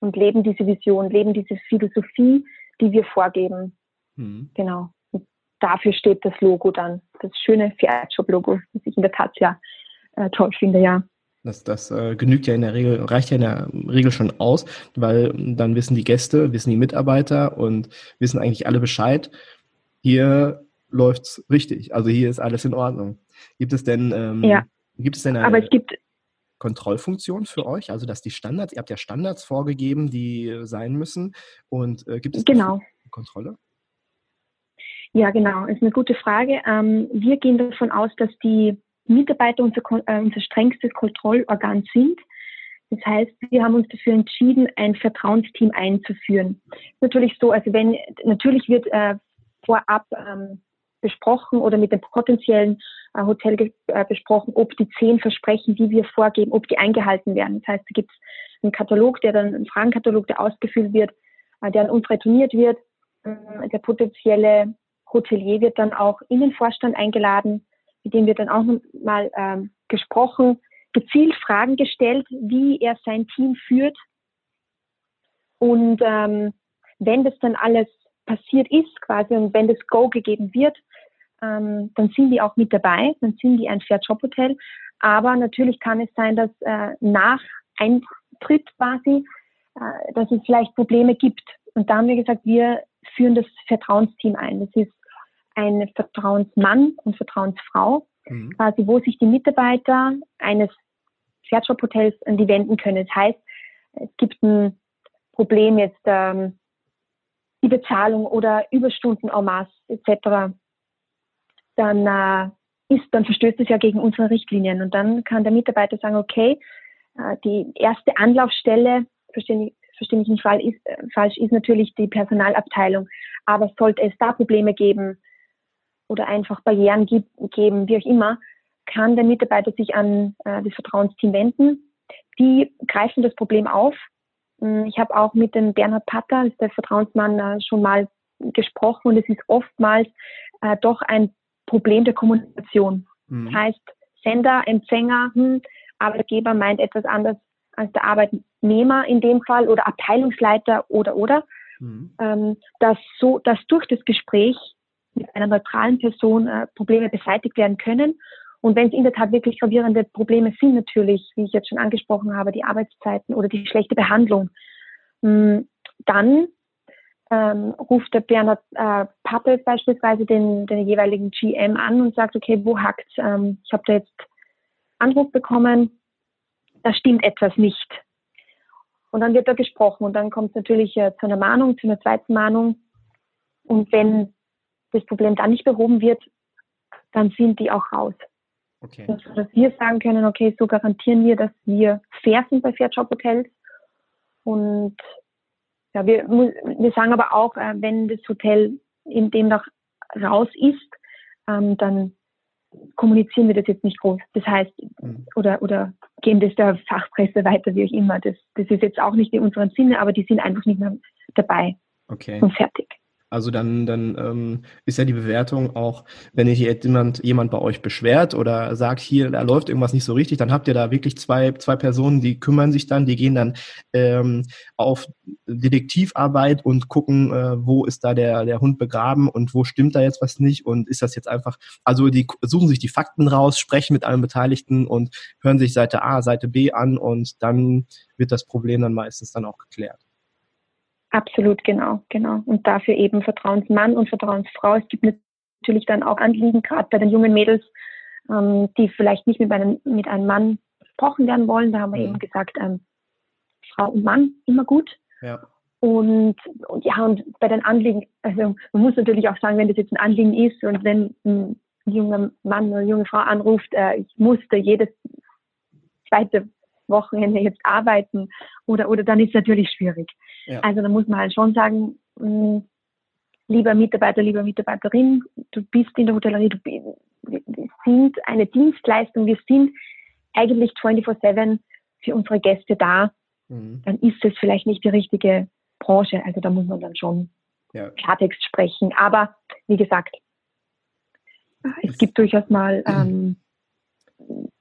und leben diese Vision, leben diese Philosophie, die wir vorgeben. Mhm. Genau. Und dafür steht das Logo dann, das schöne Fairjob-Logo, das ich in der Tat sehr äh, toll finde, ja. Das, das äh, genügt ja in der Regel, reicht ja in der Regel schon aus, weil dann wissen die Gäste, wissen die Mitarbeiter und wissen eigentlich alle Bescheid hier läuft's richtig. Also hier ist alles in Ordnung. Gibt es denn, ähm, ja. gibt es denn eine Aber es gibt, Kontrollfunktion für euch? Also dass die Standards, ihr habt ja Standards vorgegeben, die sein müssen. Und äh, gibt es genau. Kontrolle? Ja, genau. Das ist eine gute Frage. Ähm, wir gehen davon aus, dass die Mitarbeiter unser, äh, unser strengstes Kontrollorgan sind. Das heißt, wir haben uns dafür entschieden, ein Vertrauensteam einzuführen. Natürlich so, also wenn natürlich wird äh, vorab ähm, besprochen oder mit dem potenziellen äh, Hotel äh, besprochen, ob die zehn Versprechen, die wir vorgeben, ob die eingehalten werden. Das heißt, da gibt es einen Katalog, der dann, einen Fragenkatalog, der ausgefüllt wird, äh, der an uns retourniert wird. Ähm, der potenzielle Hotelier wird dann auch in den Vorstand eingeladen, mit dem wird dann auch mal ähm, gesprochen, gezielt Fragen gestellt, wie er sein Team führt. Und ähm, wenn das dann alles passiert ist quasi und wenn das Go gegeben wird, ähm, dann sind die auch mit dabei, dann sind die ein Fair Job Hotel. Aber natürlich kann es sein, dass äh, nach Eintritt quasi, äh, dass es vielleicht Probleme gibt. Und da haben wir gesagt, wir führen das Vertrauensteam ein. Das ist ein Vertrauensmann und Vertrauensfrau, mhm. quasi, wo sich die Mitarbeiter eines Fair Job Hotels an die wenden können. Das heißt, es gibt ein Problem jetzt, ähm, die Bezahlung oder Überstunden en masse etc dann äh, ist, dann verstößt es ja gegen unsere Richtlinien. Und dann kann der Mitarbeiter sagen, okay, äh, die erste Anlaufstelle, verstehe ich, verstehe ich nicht falsch ist, äh, falsch, ist natürlich die Personalabteilung. Aber sollte es da Probleme geben oder einfach Barrieren gibt, geben, wie auch immer, kann der Mitarbeiter sich an äh, das Vertrauensteam wenden. Die greifen das Problem auf. Hm, ich habe auch mit dem Bernhard Patter, ist der Vertrauensmann, äh, schon mal gesprochen und es ist oftmals äh, doch ein Problem der Kommunikation. Mhm. Das heißt, Sender, Empfänger, hm, Arbeitgeber meint etwas anders als der Arbeitnehmer in dem Fall oder Abteilungsleiter oder oder. Mhm. Ähm, dass so, dass durch das Gespräch mit einer neutralen Person äh, Probleme beseitigt werden können. Und wenn es in der Tat wirklich gravierende Probleme sind, natürlich, wie ich jetzt schon angesprochen habe, die Arbeitszeiten oder die schlechte Behandlung, hm, dann ähm, ruft der Bernhard äh, Pappe beispielsweise den, den jeweiligen GM an und sagt, okay, wo hackt's? Ähm, ich habe da jetzt Anruf bekommen, da stimmt etwas nicht. Und dann wird da gesprochen und dann kommt es natürlich äh, zu einer Mahnung, zu einer zweiten Mahnung. Und wenn das Problem dann nicht behoben wird, dann sind die auch raus. Okay. Dass, dass wir sagen können, okay, so garantieren wir, dass wir fair sind bei Fair Job Hotels und ja, wir, wir sagen aber auch, äh, wenn das Hotel in dem noch raus ist, ähm, dann kommunizieren wir das jetzt nicht groß. Das heißt, mhm. oder, oder geben das der Fachpresse weiter, wie auch immer. Das, das ist jetzt auch nicht in unserem Sinne, aber die sind einfach nicht mehr dabei okay. und fertig. Also dann, dann ähm, ist ja die Bewertung auch, wenn sich jemand, jemand bei euch beschwert oder sagt, hier, da läuft irgendwas nicht so richtig, dann habt ihr da wirklich zwei, zwei Personen, die kümmern sich dann, die gehen dann ähm, auf Detektivarbeit und gucken, äh, wo ist da der, der Hund begraben und wo stimmt da jetzt was nicht und ist das jetzt einfach, also die suchen sich die Fakten raus, sprechen mit allen Beteiligten und hören sich Seite A, Seite B an und dann wird das Problem dann meistens dann auch geklärt. Absolut, genau, genau. Und dafür eben Vertrauensmann und Vertrauensfrau. Es gibt natürlich dann auch Anliegen, gerade bei den jungen Mädels, ähm, die vielleicht nicht mit einem, mit einem Mann gesprochen werden wollen. Da haben wir mhm. eben gesagt, ähm, Frau und Mann immer gut. Ja. Und, und ja, und bei den Anliegen, also man muss natürlich auch sagen, wenn das jetzt ein Anliegen ist und wenn ein junger Mann oder junge Frau anruft, äh, ich musste jedes zweite Wochenende jetzt arbeiten oder, oder dann ist es natürlich schwierig. Ja. Also da muss man halt schon sagen, mh, hm, lieber Mitarbeiter, lieber Mitarbeiterin, du bist in der Hotellerie, du, wir sind eine Dienstleistung, wir sind eigentlich 24-7 für unsere Gäste da, mhm. dann ist es vielleicht nicht die richtige Branche. Also da muss man dann schon ja. Klartext sprechen. Aber wie gesagt, es gibt durchaus mal ähm,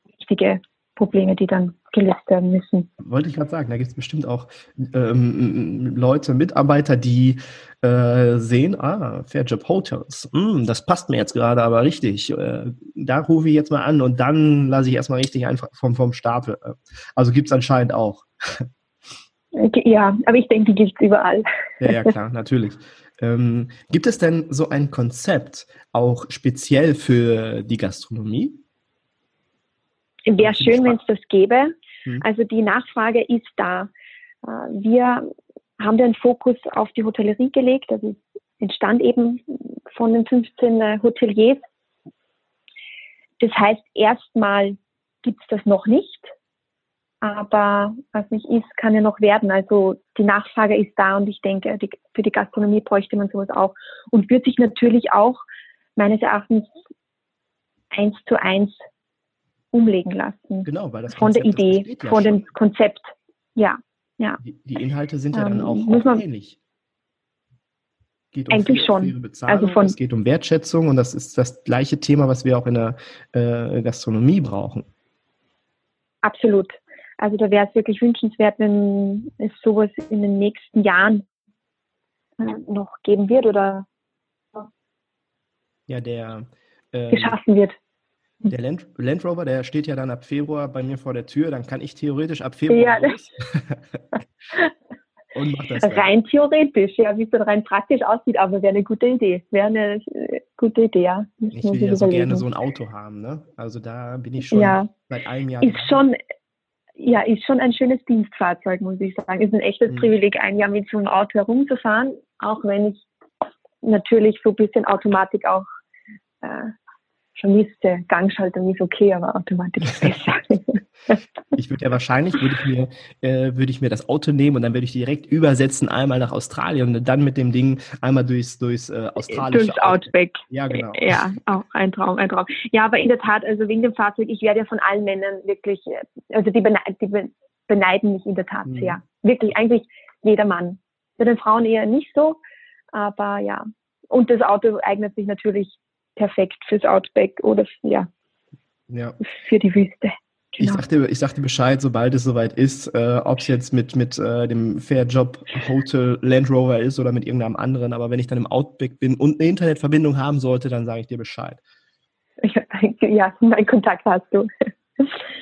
wichtige Probleme, die dann gelöst werden müssen. Wollte ich gerade sagen, da gibt es bestimmt auch ähm, Leute, Mitarbeiter, die äh, sehen, ah, Fairjob Hotels, mm, das passt mir jetzt gerade aber richtig. Äh, da rufe ich jetzt mal an und dann lasse ich erstmal richtig einfach vom, vom Stapel. Also gibt es anscheinend auch. Ja, aber ich denke, die gibt es überall. Ja, ja, klar, natürlich. Ähm, gibt es denn so ein Konzept auch speziell für die Gastronomie? Wäre schön, wenn es das gäbe. Mhm. Also die Nachfrage ist da. Äh, wir haben den Fokus auf die Hotellerie gelegt. Also entstand eben von den 15 äh, Hoteliers. Das heißt, erstmal gibt es das noch nicht. Aber was nicht ist, kann ja noch werden. Also die Nachfrage ist da und ich denke, die, für die Gastronomie bräuchte man sowas auch. Und wird sich natürlich auch meines Erachtens eins zu eins umlegen lassen. Genau, weil das von Konzept, der Idee, ja von schon. dem Konzept. Ja, ja. Die, die Inhalte sind ja dann ähm, auch, auch man, ähnlich. Geht um Eigentlich schon. Bezahlung, also von, es geht um Wertschätzung und das ist das gleiche Thema, was wir auch in der äh, Gastronomie brauchen. Absolut. Also da wäre es wirklich wünschenswert, wenn es sowas in den nächsten Jahren äh, noch geben wird oder ja, der ähm, geschaffen wird. Der Land, Land, Rover, der steht ja dann ab Februar bei mir vor der Tür, dann kann ich theoretisch ab Februar ja, und mach das. Dann. Rein theoretisch, ja, wie es dann rein praktisch aussieht, aber wäre eine gute Idee. Wäre eine äh, gute Idee, ja. Ich will ja so gerne so ein Auto haben, ne? Also da bin ich schon ja. seit einem Jahr. Ist dran. schon, ja, ist schon ein schönes Dienstfahrzeug, muss ich sagen. Ist ein echtes hm. Privileg, ein Jahr mit so einem Auto herumzufahren, auch wenn ich natürlich so ein bisschen Automatik auch äh, vermisste. Gangschaltung ist okay, aber Automatik ist besser. ich würde ja wahrscheinlich, würde ich mir, äh, würde ich mir das Auto nehmen und dann würde ich direkt übersetzen einmal nach Australien und dann mit dem Ding einmal durchs, durchs äh, australische Durchs Outback. Ja, genau. Ja, auch ein Traum, ein Traum. Ja, aber in der Tat, also wegen dem Fahrzeug, ich werde ja von allen Männern wirklich, äh, also die, beneiden, die beneiden mich in der Tat mhm. sehr. Wirklich, eigentlich jeder Mann. Bei den Frauen eher nicht so, aber ja. Und das Auto eignet sich natürlich perfekt fürs Outback oder ja, ja. für die Wüste. Genau. Ich, sagte, ich sagte Bescheid, sobald es soweit ist, äh, ob es jetzt mit, mit äh, dem Fairjob Hotel Land Rover ist oder mit irgendeinem anderen. Aber wenn ich dann im Outback bin und eine Internetverbindung haben sollte, dann sage ich dir Bescheid. Ja, meinen Kontakt hast du.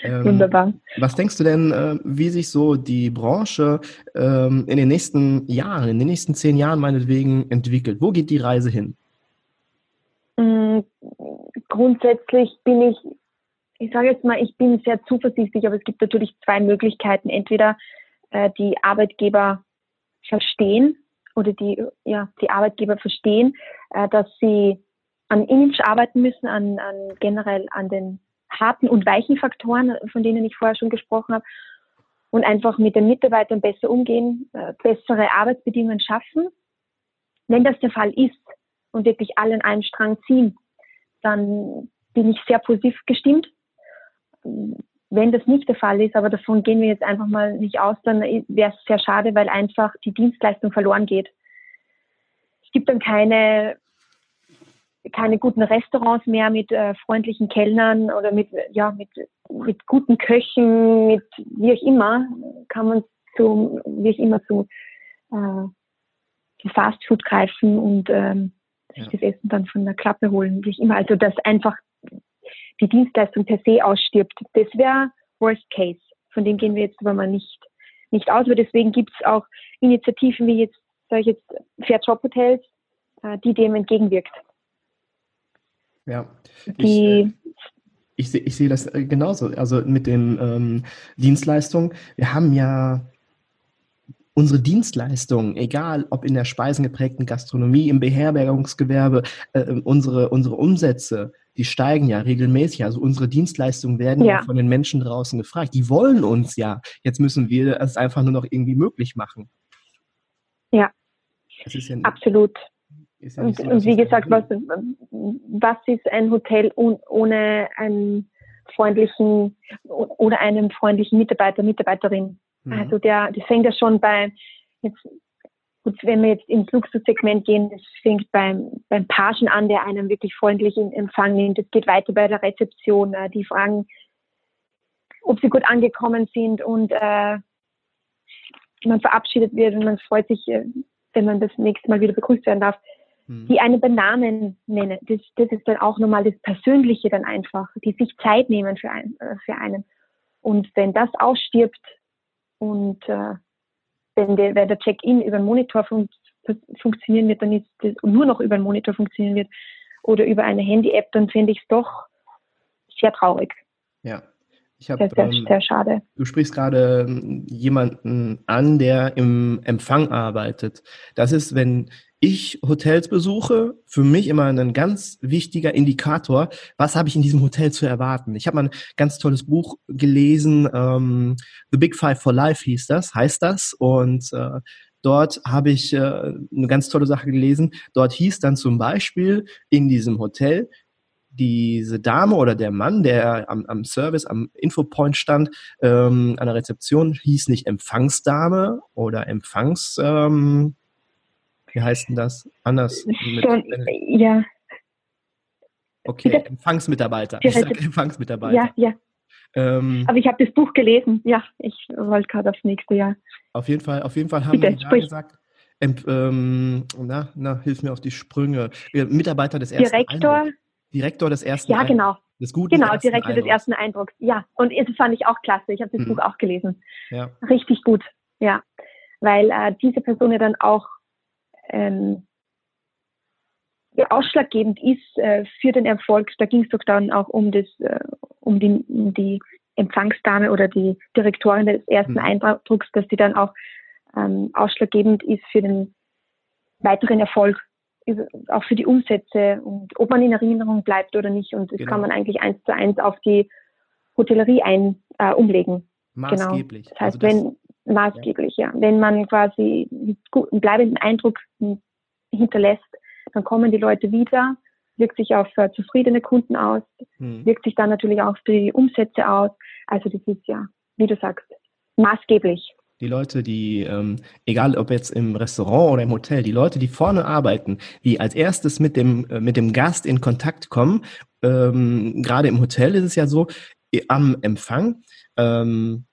Ähm, Wunderbar. Was denkst du denn, äh, wie sich so die Branche ähm, in den nächsten Jahren, in den nächsten zehn Jahren meinetwegen entwickelt? Wo geht die Reise hin? Mm, grundsätzlich bin ich, ich sage jetzt mal, ich bin sehr zuversichtlich, aber es gibt natürlich zwei Möglichkeiten. Entweder äh, die Arbeitgeber verstehen oder die, ja, die Arbeitgeber verstehen, äh, dass sie an Image arbeiten müssen, an, an generell an den harten und weichen Faktoren, von denen ich vorher schon gesprochen habe, und einfach mit den Mitarbeitern besser umgehen, äh, bessere Arbeitsbedingungen schaffen. Wenn das der Fall ist, und wirklich alle in einen Strang ziehen, dann bin ich sehr positiv gestimmt. Wenn das nicht der Fall ist, aber davon gehen wir jetzt einfach mal nicht aus, dann wäre es sehr schade, weil einfach die Dienstleistung verloren geht. Es gibt dann keine, keine guten Restaurants mehr mit äh, freundlichen Kellnern oder mit, ja, mit, mit guten Köchen, mit wie auch immer, kann man zu, wie auch immer zu, äh, zu Fastfood greifen und ähm, sich das Essen dann von der Klappe holen, wie ich immer. Also dass einfach die Dienstleistung per se ausstirbt. Das wäre Worst Case. Von dem gehen wir jetzt aber mal nicht, nicht aus. Aber deswegen gibt es auch Initiativen wie jetzt, sage ich jetzt, Fair Job Hotels, äh, die dem entgegenwirkt. Ja. Die, ich, äh, ich, ich sehe das äh, genauso. Also mit den ähm, Dienstleistungen. Wir haben ja unsere Dienstleistungen, egal ob in der speisengeprägten Gastronomie, im Beherbergungsgewerbe, äh, unsere, unsere Umsätze, die steigen ja regelmäßig. Also unsere Dienstleistungen werden ja. von den Menschen draußen gefragt. Die wollen uns ja. Jetzt müssen wir es einfach nur noch irgendwie möglich machen. Ja, ja absolut. Ja und, so, und, wie gesagt, was, was ist ein Hotel ohne einen freundlichen oder einem freundlichen Mitarbeiter, Mitarbeiterin? Mhm. Also der, das fängt ja schon bei, jetzt, gut, wenn wir jetzt ins Luxussegment gehen, das fängt beim, beim Pagen an, der einen wirklich freundlich in Empfang nimmt. Es geht weiter bei der Rezeption, äh, die fragen, ob sie gut angekommen sind und äh, man verabschiedet wird und man freut sich, äh, wenn man das nächste Mal wieder begrüßt werden darf, mhm. die einen beim Namen nennen. Das, das ist dann auch nochmal das Persönliche dann einfach, die sich Zeit nehmen für, ein, äh, für einen. Und wenn das ausstirbt, und äh, wenn, der, wenn der Check-in über den Monitor fun funktionieren wird, dann ist das nur noch über den Monitor funktionieren wird oder über eine Handy-App, dann finde ich es doch sehr traurig. Ja. Ich hab, sehr, sehr, ähm, sehr schade. Du sprichst gerade ähm, jemanden an, der im Empfang arbeitet. Das ist, wenn ich Hotels besuche, für mich immer ein ganz wichtiger Indikator, was habe ich in diesem Hotel zu erwarten. Ich habe mal ein ganz tolles Buch gelesen, ähm, The Big Five for Life hieß das, heißt das. Und äh, Dort habe ich äh, eine ganz tolle Sache gelesen. Dort hieß dann zum Beispiel in diesem Hotel, diese Dame oder der Mann, der am, am Service, am Infopoint stand, ähm, an der Rezeption, hieß nicht Empfangsdame oder Empfangs, ähm, wie heißt denn das? Anders. Schon, ja. Okay, Bitte? Empfangsmitarbeiter. Ich sage Empfangsmitarbeiter. Ja, ja. Ähm, Aber ich habe das Buch gelesen. Ja, ich wollte gerade aufs nächste Jahr. Auf jeden Fall, auf jeden Fall haben Bitte, da gesagt, ähm, na, na, hilf mir auf die Sprünge. Mitarbeiter des ersten Direktor. Eindrucks. Direktor des ersten Ja, genau. Des guten genau, Direktor Eindrucks. des ersten Eindrucks. Ja, und das fand ich auch klasse. Ich habe das mhm. Buch auch gelesen. Ja. Richtig gut, ja. Weil äh, diese Person ja dann auch ähm, ja, ausschlaggebend ist äh, für den Erfolg. Da ging es doch dann auch um das, äh, um die, um die Empfangsdame oder die Direktorin des ersten mhm. Eindrucks, dass die dann auch ähm, ausschlaggebend ist für den weiteren Erfolg, auch für die Umsätze und ob man in Erinnerung bleibt oder nicht. Und das genau. kann man eigentlich eins zu eins auf die Hotellerie ein, äh, umlegen. Genau. Maßgeblich. Genau. Das heißt, also das, wenn maßgeblich, ja. ja. Wenn man quasi einen bleibenden Eindruck hinterlässt, dann kommen die Leute wieder, wirkt sich auf äh, zufriedene Kunden aus, hm. wirkt sich dann natürlich auch auf die Umsätze aus. Also das ist ja, wie du sagst, maßgeblich. Die Leute, die, ähm, egal ob jetzt im Restaurant oder im Hotel, die Leute, die vorne arbeiten, die als erstes mit dem, äh, mit dem Gast in Kontakt kommen, ähm, gerade im Hotel ist es ja so, am Empfang, ähm,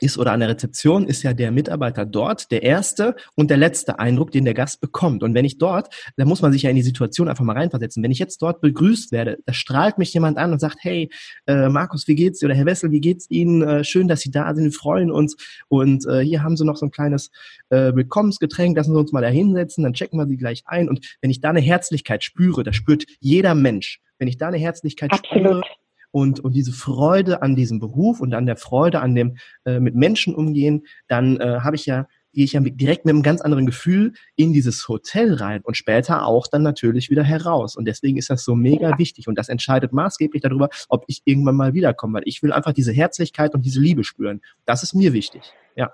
ist oder an der Rezeption ist ja der Mitarbeiter dort der erste und der letzte Eindruck, den der Gast bekommt. Und wenn ich dort, da muss man sich ja in die Situation einfach mal reinversetzen. Wenn ich jetzt dort begrüßt werde, da strahlt mich jemand an und sagt, hey, äh, Markus, wie geht's dir? Oder Herr Wessel, wie geht's Ihnen? Äh, schön, dass Sie da sind, wir freuen uns. Und äh, hier haben Sie noch so ein kleines äh, Willkommensgetränk, lassen Sie uns mal da hinsetzen, dann checken wir Sie gleich ein. Und wenn ich da eine Herzlichkeit spüre, das spürt jeder Mensch. Wenn ich da eine Herzlichkeit Absolut. spüre, und, und diese Freude an diesem Beruf und an der Freude an dem äh, mit Menschen umgehen, dann äh, habe ich ja gehe ich ja direkt mit einem ganz anderen Gefühl in dieses Hotel rein und später auch dann natürlich wieder heraus. Und deswegen ist das so mega wichtig und das entscheidet maßgeblich darüber, ob ich irgendwann mal wiederkomme, weil ich will einfach diese Herzlichkeit und diese Liebe spüren. Das ist mir wichtig. Ja.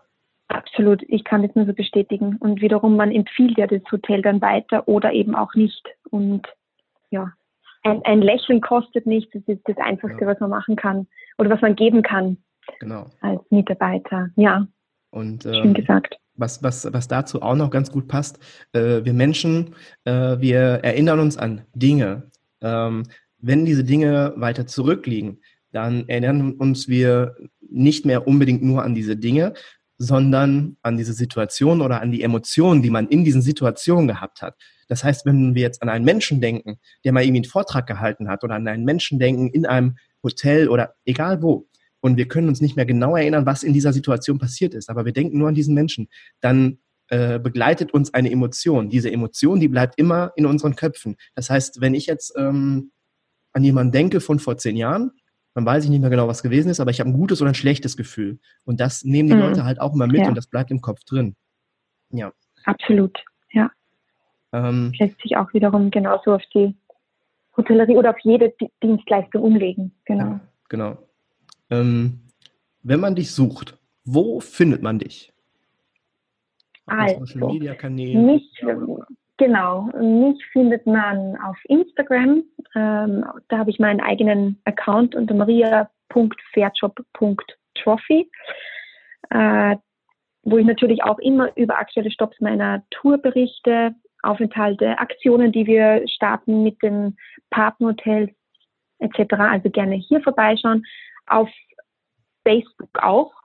Absolut, ich kann das nur so bestätigen. Und wiederum, man empfiehlt ja das Hotel dann weiter oder eben auch nicht. Und ja, ein, ein Lächeln kostet nichts, das ist das Einfachste, ja. was man machen kann oder was man geben kann genau. als Mitarbeiter. Ja, und, ähm, schön gesagt. Was, was, was dazu auch noch ganz gut passt, äh, wir Menschen, äh, wir erinnern uns an Dinge. Ähm, wenn diese Dinge weiter zurückliegen, dann erinnern uns wir nicht mehr unbedingt nur an diese Dinge, sondern an diese Situation oder an die Emotionen, die man in diesen Situationen gehabt hat. Das heißt, wenn wir jetzt an einen Menschen denken, der mal irgendwie einen Vortrag gehalten hat oder an einen Menschen denken in einem Hotel oder egal wo, und wir können uns nicht mehr genau erinnern, was in dieser Situation passiert ist, aber wir denken nur an diesen Menschen, dann äh, begleitet uns eine Emotion. Diese Emotion, die bleibt immer in unseren Köpfen. Das heißt, wenn ich jetzt ähm, an jemanden denke von vor zehn Jahren, dann weiß ich nicht mehr genau, was gewesen ist, aber ich habe ein gutes oder ein schlechtes Gefühl. Und das nehmen die mhm. Leute halt auch immer mit ja. und das bleibt im Kopf drin. Ja. Absolut, ja. Ähm, Lässt sich auch wiederum genauso auf die Hotellerie oder auf jede Dienstleistung umlegen. Genau. Ja, genau. Ähm, wenn man dich sucht, wo findet man dich? Also, Social Media Kanäle. Mich, genau, mich findet man auf Instagram. Ähm, da habe ich meinen eigenen Account unter maria.fairjob.trophy, äh, wo ich natürlich auch immer über aktuelle Stops meiner Tour berichte, Aufenthalte, Aktionen, die wir starten mit den Partnerhotels etc. Also gerne hier vorbeischauen. Auf Facebook auch.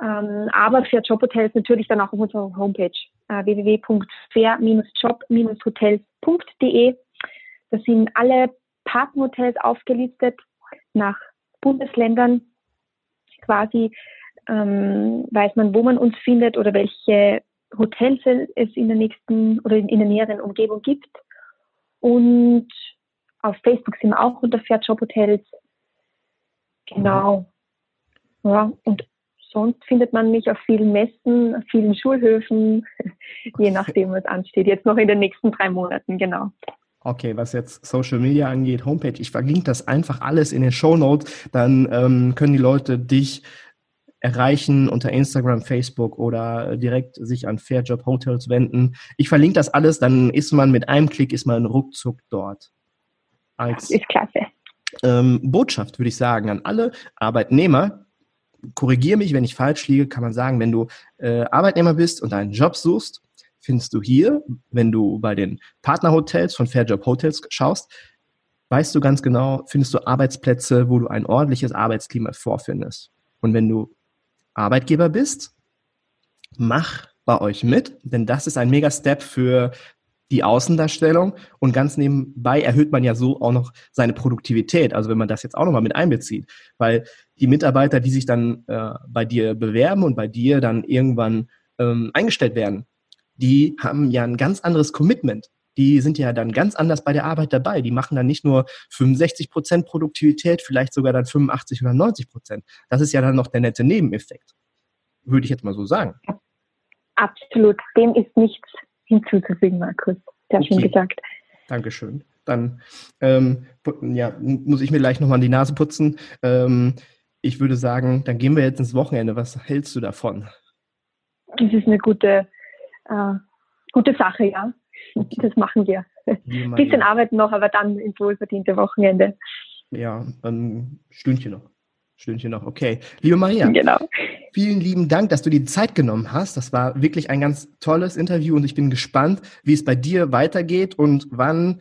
Ähm, aber für Jobhotels natürlich dann auch auf unserer Homepage äh, www.fair-job-hotels.de. Da sind alle Partnerhotels aufgelistet nach Bundesländern. Quasi ähm, weiß man, wo man uns findet oder welche Hotels es in der nächsten oder in, in der näheren Umgebung gibt. Und auf Facebook sind wir auch unter Fairjob Hotels. Genau. Ja, und sonst findet man mich auf vielen Messen, auf vielen Schulhöfen, je nachdem, was ansteht. Jetzt noch in den nächsten drei Monaten, genau. Okay, was jetzt Social Media angeht, Homepage, ich verlinke das einfach alles in den Show Notes, dann ähm, können die Leute dich erreichen unter Instagram, Facebook oder direkt sich an Fairjob Hotels wenden. Ich verlinke das alles, dann ist man mit einem Klick, ist man ruckzuck dort. Als ist klasse. Ähm, Botschaft würde ich sagen an alle Arbeitnehmer, korrigiere mich, wenn ich falsch liege, kann man sagen, wenn du äh, Arbeitnehmer bist und einen Job suchst, findest du hier, wenn du bei den Partnerhotels von Fairjob Hotels schaust, weißt du ganz genau, findest du Arbeitsplätze, wo du ein ordentliches Arbeitsklima vorfindest. Und wenn du Arbeitgeber bist, mach bei euch mit, denn das ist ein mega Step für die Außendarstellung und ganz nebenbei erhöht man ja so auch noch seine Produktivität. Also wenn man das jetzt auch nochmal mit einbezieht, weil die Mitarbeiter, die sich dann äh, bei dir bewerben und bei dir dann irgendwann ähm, eingestellt werden, die haben ja ein ganz anderes Commitment. Die sind ja dann ganz anders bei der Arbeit dabei. Die machen dann nicht nur 65 Prozent Produktivität, vielleicht sogar dann 85 oder 90 Prozent. Das ist ja dann noch der nette Nebeneffekt. Würde ich jetzt mal so sagen. Absolut. Dem ist nichts hinzuzufügen, Markus. Sehr okay. schön gesagt. Dankeschön. Dann ähm, ja, muss ich mir gleich nochmal die Nase putzen. Ähm, ich würde sagen, dann gehen wir jetzt ins Wochenende. Was hältst du davon? Das ist eine gute, äh, gute Sache, ja. Das machen wir. Ein bisschen arbeiten noch, aber dann ins wohlverdiente Wochenende. Ja, ein Stündchen noch. Stündchen noch, okay. Liebe Maria, genau. vielen lieben Dank, dass du die Zeit genommen hast. Das war wirklich ein ganz tolles Interview und ich bin gespannt, wie es bei dir weitergeht und wann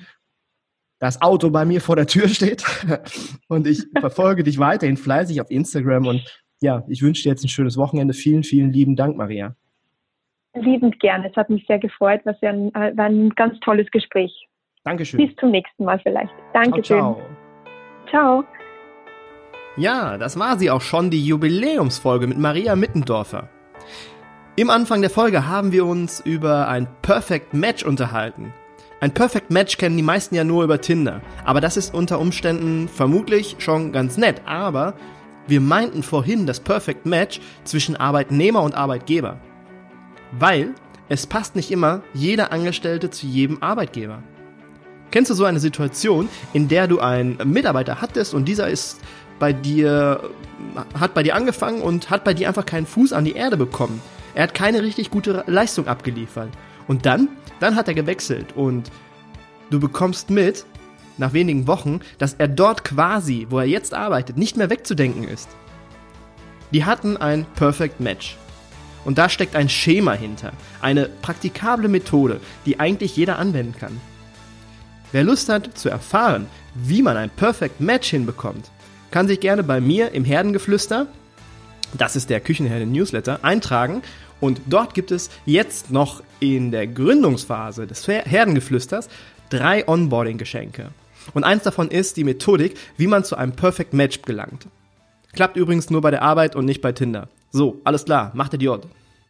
das Auto bei mir vor der Tür steht. Und ich verfolge dich weiterhin fleißig auf Instagram und ja, ich wünsche dir jetzt ein schönes Wochenende. Vielen, vielen lieben Dank, Maria. Liebend gerne. Es hat mich sehr gefreut. War, sehr, war ein ganz tolles Gespräch. Dankeschön. Bis zum nächsten Mal vielleicht. Dankeschön. Ciao. ciao. ciao. Ja, das war sie auch schon, die Jubiläumsfolge mit Maria Mittendorfer. Im Anfang der Folge haben wir uns über ein Perfect Match unterhalten. Ein Perfect Match kennen die meisten ja nur über Tinder. Aber das ist unter Umständen vermutlich schon ganz nett. Aber wir meinten vorhin das Perfect Match zwischen Arbeitnehmer und Arbeitgeber. Weil es passt nicht immer jeder Angestellte zu jedem Arbeitgeber. Kennst du so eine Situation, in der du einen Mitarbeiter hattest und dieser ist bei dir, hat bei dir angefangen und hat bei dir einfach keinen Fuß an die Erde bekommen. Er hat keine richtig gute Leistung abgeliefert. Und dann, dann hat er gewechselt und du bekommst mit, nach wenigen Wochen, dass er dort quasi, wo er jetzt arbeitet, nicht mehr wegzudenken ist. Die hatten ein Perfect Match. Und da steckt ein Schema hinter, eine praktikable Methode, die eigentlich jeder anwenden kann. Wer Lust hat zu erfahren, wie man ein Perfect Match hinbekommt, kann sich gerne bei mir im Herdengeflüster, das ist der Küchenherde Newsletter, eintragen. Und dort gibt es jetzt noch in der Gründungsphase des Herdengeflüsters drei Onboarding-Geschenke. Und eins davon ist die Methodik, wie man zu einem Perfect Match gelangt. Klappt übrigens nur bei der Arbeit und nicht bei Tinder. So, alles klar, macht Idiot.